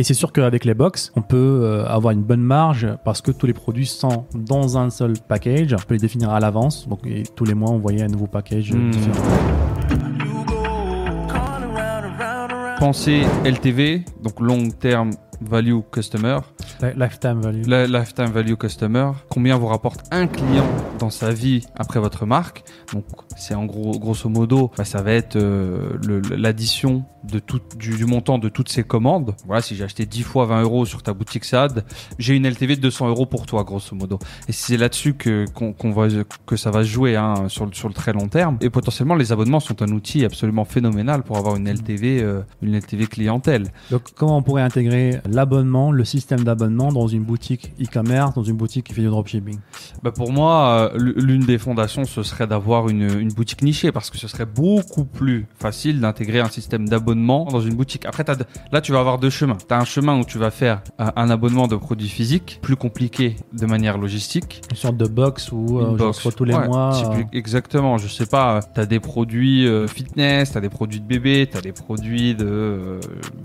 Et c'est sûr qu'avec les box, on peut euh, avoir une bonne marge parce que tous les produits sont dans un seul package. On peut les définir à l'avance. Donc et tous les mois, on voyait un nouveau package euh, Hmm. différent. Pensez LTV, donc long term value customer, Li- Lifetime value. la lifetime value customer, combien vous rapporte un client dans sa vie après votre marque? Donc c'est en gros grosso modo, bah, ça va être euh, l'addition de tout du, du montant de toutes ces commandes. Voilà, si j'ai acheté 10 fois 20 euros sur ta boutique SAD, j'ai une LTV de 200 euros pour toi grosso modo. Et c'est là-dessus que qu'on va que ça va se jouer hein, sur le sur le très long terme. Et potentiellement les abonnements sont un outil absolument phénoménal pour avoir une LTV euh, une LTV clientèle. Donc, comment on pourrait intégrer l'abonnement, le système d'abonnement dans une boutique e-commerce, dans une boutique qui fait du dropshipping? Bah pour moi, euh, l'une des fondations, ce serait d'avoir une, une boutique nichée parce que ce serait beaucoup plus facile d'intégrer un système d'abonnement dans une boutique. Après, de- là, tu vas avoir deux chemins. Tu as un chemin où tu vas faire euh, un abonnement de produits physiques, plus compliqué de manière logistique. Une sorte de box où euh, je box. tous les Ouais, mois. euh, Exactement. Je sais pas. Tu as des produits euh, fitness, tu as des produits de bébé, tu as des produits de,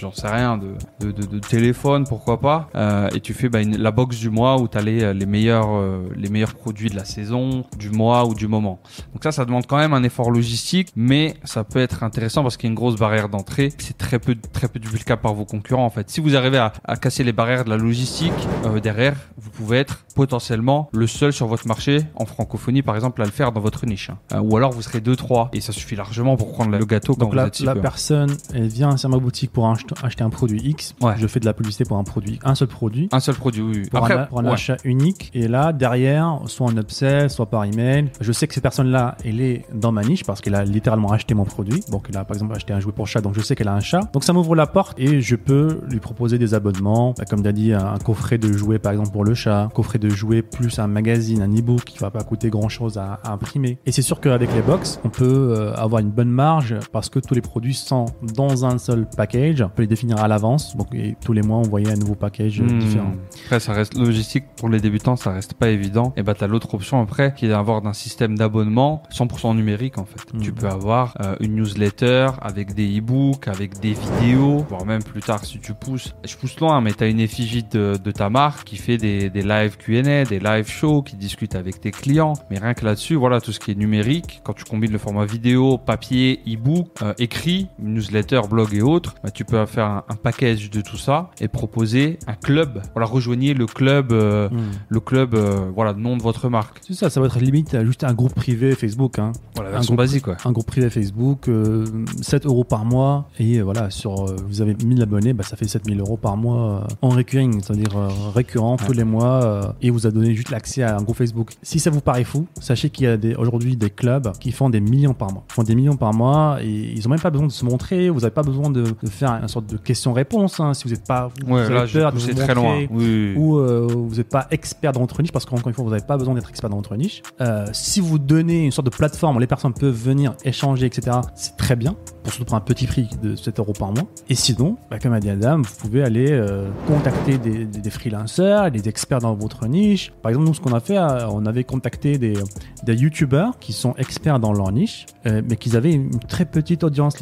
j'en sais rien, de, de, de, de téléphone, pourquoi pas. Et tu fais bah, une- la box du mois où tu as les, les meilleurs les meilleurs produits de la saison, du mois ou du moment. Donc ça, ça demande quand même un effort logistique, mais ça peut être intéressant parce qu'il y a une grosse barrière d'entrée. C'est très peu très peu divulgable par vos concurrents en fait. Si vous arrivez à, à casser les barrières de la logistique euh, derrière, vous pouvez être potentiellement le seul sur votre marché en francophonie par exemple à le faire dans votre niche. Euh, ou alors vous serez deux trois et ça suffit largement pour prendre le gâteau quand Donc vous la, êtes personne, elle vient sur ma boutique pour ach- acheter un produit X. Ouais. Je fais de la publicité pour un produit, un seul produit. Un seul produit. Oui. Pour Après, un, pour un ouais. achat unique. Et là, derrière, soit en upsell, soit par email. Je sais que cette personne-là, elle est dans ma niche parce qu'elle a littéralement acheté mon produit. Donc, elle a par exemple acheté un jouet pour chat. Donc, je sais qu'elle a un chat. Donc, ça m'ouvre la porte et je peux lui proposer des abonnements. Bah, comme dit, un, un coffret de jouets par exemple pour le chat. Un coffret de jouets plus un magazine, un e-book qui va pas coûter grand-chose à, à imprimer. Et c'est sûr qu'avec les box, on peut euh, avoir une bonne marge parce que tous les produits sont dans un seul package. On peut les définir à l'avance. Donc, et tous les mois, on voyait un nouveau package euh, Hmm. différent. Après, ça reste logistique pour les débutants, ça reste pas évident. Et bah, t'as l'autre option après, qui est d'avoir un système d'abonnement 100% numérique en fait. Mhm. Tu peux avoir euh, une newsletter avec des e-books, avec des vidéos, voire même plus tard si tu pousses. Je pousse loin, mais t'as une effigie de, de ta marque qui fait des, des live Q&A, des live shows, qui discute avec tes clients. Mais rien que là-dessus, voilà, tout ce qui est numérique, quand tu combines le format vidéo, papier, e-book, euh, écrit, newsletter, blog et autres, bah, tu peux faire un, un package de tout ça et proposer un club. Voilà, rejoignez le club, euh, Hmm. le club, euh, voilà, nom de votre marque. C'est ça, ça va être limite euh, juste un groupe privé Facebook. Hein. Voilà, Un groupe- basique. Un groupe privé Facebook, euh, 7 euros par mois. Et euh, voilà, sur, euh, vous avez 1000 abonnés, bah, ça fait 7000 euros par mois euh, en recurring, c'est-à-dire euh, récurrent tous Ouais. les mois. Et vous a donné juste l'accès à un groupe Facebook. Si ça vous paraît fou, sachez qu'il y a aujourd'hui des clubs qui font des millions par mois. Ils font des millions par mois et ils ont même pas besoin de se montrer. Vous n'avez pas besoin de, de faire une sorte de question-réponse. hein, si vous n'êtes pas. vous Ouais, avez là, peur de vous très loin. montrer Oui. ou euh, vous n'êtes pas expert dans votre niche, parce qu'encore une fois, vous n'avez pas besoin d'être expert dans votre niche. Euh, si vous donnez une sorte de plateforme où les personnes peuvent venir échanger, etc., c'est très bien, pour surtout pour un petit prix de 7 euros par mois. Et sinon, bah, comme a dit Adam, vous pouvez aller euh, contacter des, des, des freelancers, des experts dans votre niche. Par exemple, nous, ce qu'on a fait, euh, on avait contacté des, des youtubeurs qui sont experts dans leur niche, euh, mais qui avaient une très petite audience.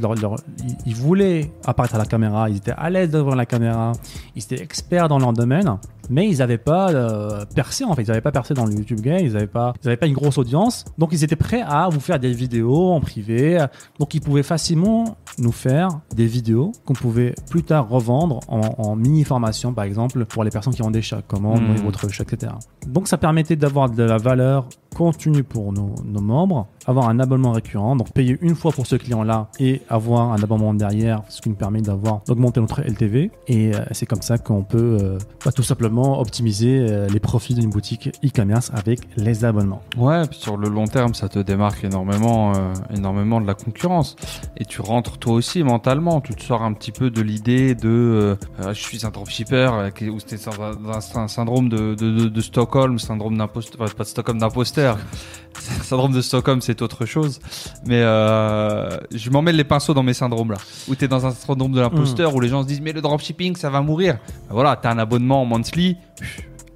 Ils voulaient apparaître à la caméra, ils étaient à l'aise devant la caméra, ils étaient experts dans leur domaine, mais ils n'avaient pas euh, percé en fait, ils n'avaient pas percé dans le YouTube game, ils n'avaient pas, ils avaient pas une grosse audience, donc ils étaient prêts à vous faire des vidéos en privé, donc ils pouvaient facilement nous faire des vidéos qu'on pouvait plus tard revendre en, en mini formation par exemple pour les personnes qui ont des chats, comment Hmm. nourrir votre chat, etc. Donc ça permettait d'avoir de la valeur continue pour nos, membres, avoir un abonnement récurrent, donc payer une fois pour ce client-là et avoir un abonnement derrière, ce qui nous permet d'avoir d'augmenter notre LTV. Et euh, c'est comme ça qu'on peut euh, bah, tout simplement optimiser euh, les profits d'une boutique e-commerce avec les abonnements. Ouais, sur le long terme, ça te démarque énormément, énormément de la concurrence. Et tu rentres toi aussi mentalement. Tu te sors un petit peu de l'idée de je suis un dropshipper, ou c'était un, syndrome de, Stockholm, syndrome d'imposteur, pas de Stockholm d'imposteur. syndrome de Stockholm, c'est autre chose. Mais euh, je m'emmène les pinceaux dans mes syndromes là. Où t'es dans un syndrome de l'imposteur, où les gens se disent mais le dropshipping, ça va mourir. Ben voilà, t'as un abonnement en monthly,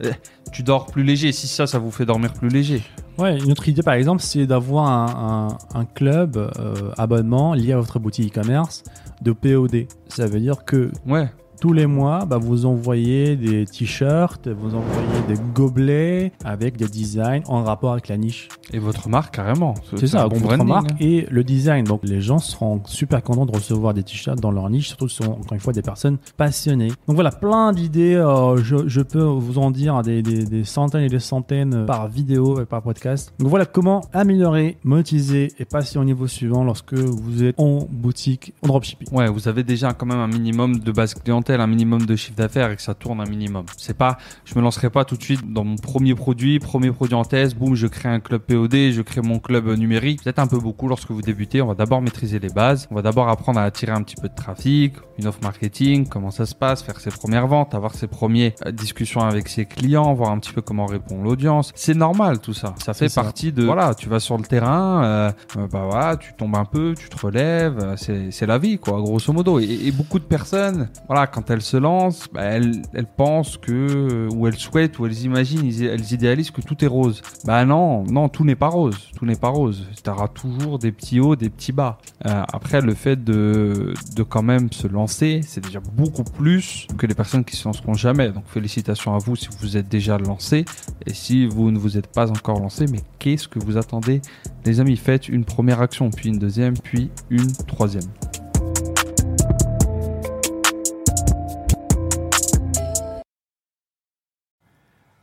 euh, tu dors plus léger. Si ça, ça vous fait dormir plus léger. Ouais, une autre idée par exemple, c'est d'avoir un, un- un club euh, abonnement lié à votre boutique e-commerce de POD. Ça veut dire que Ouais. Tous les mois, bah, vous envoyez des t-shirts, vous envoyez des gobelets avec des designs en rapport avec la niche. Et votre marque carrément. C'est ça, un bon votre branding. marque hein. et le design. Donc les gens seront super contents de recevoir des t-shirts dans leur niche, surtout ce sont encore une fois des personnes passionnées. Donc voilà, plein d'idées. euh, je, je peux vous en dire des, des- des centaines et des centaines par vidéo et par podcast. Donc voilà comment améliorer, monétiser et passer au niveau suivant lorsque vous êtes en boutique en dropshipping. Ouais, vous avez déjà quand même un minimum de base clientèle, un minimum de chiffre d'affaires et que ça tourne un minimum. C'est pas, je me lancerai pas tout de suite dans mon premier produit, premier produit en test, boum, je crée un club POD, je crée mon club numérique. Peut-être un peu beaucoup lorsque vous débutez. On va d'abord maîtriser les bases. On va d'abord apprendre à attirer un petit peu de trafic, une offre marketing, comment ça se passe, faire ses premières ventes, avoir ses premières euh, discussions avec ses clients, voir un petit peu comment répond l'audience. C'est normal tout ça. Ça fait ça. partie de, voilà, tu vas sur le terrain, euh, euh, bah voilà, tu tombes un peu, tu te relèves, c'est c'est la vie quoi, grosso modo. Et, et beaucoup de personnes, voilà, quand elles se lancent, bah, elles, pensent que, ou elles souhaitent, ou elles imaginent, elles idéalisent que tout est rose. Bah non, non, tout n'est pas rose, tout n'est pas rose. Tu auras toujours des petits hauts, des petits bas. Euh, après, le fait de, de quand même se lancer, c'est déjà beaucoup plus que les personnes qui se lanceront jamais. Donc félicitations à vous si vous êtes déjà lancé. Et si vous ne vous êtes pas encore lancé, mais qu'est-ce que vous attendez? Les amis, faites une première action, puis une deuxième, puis une troisième.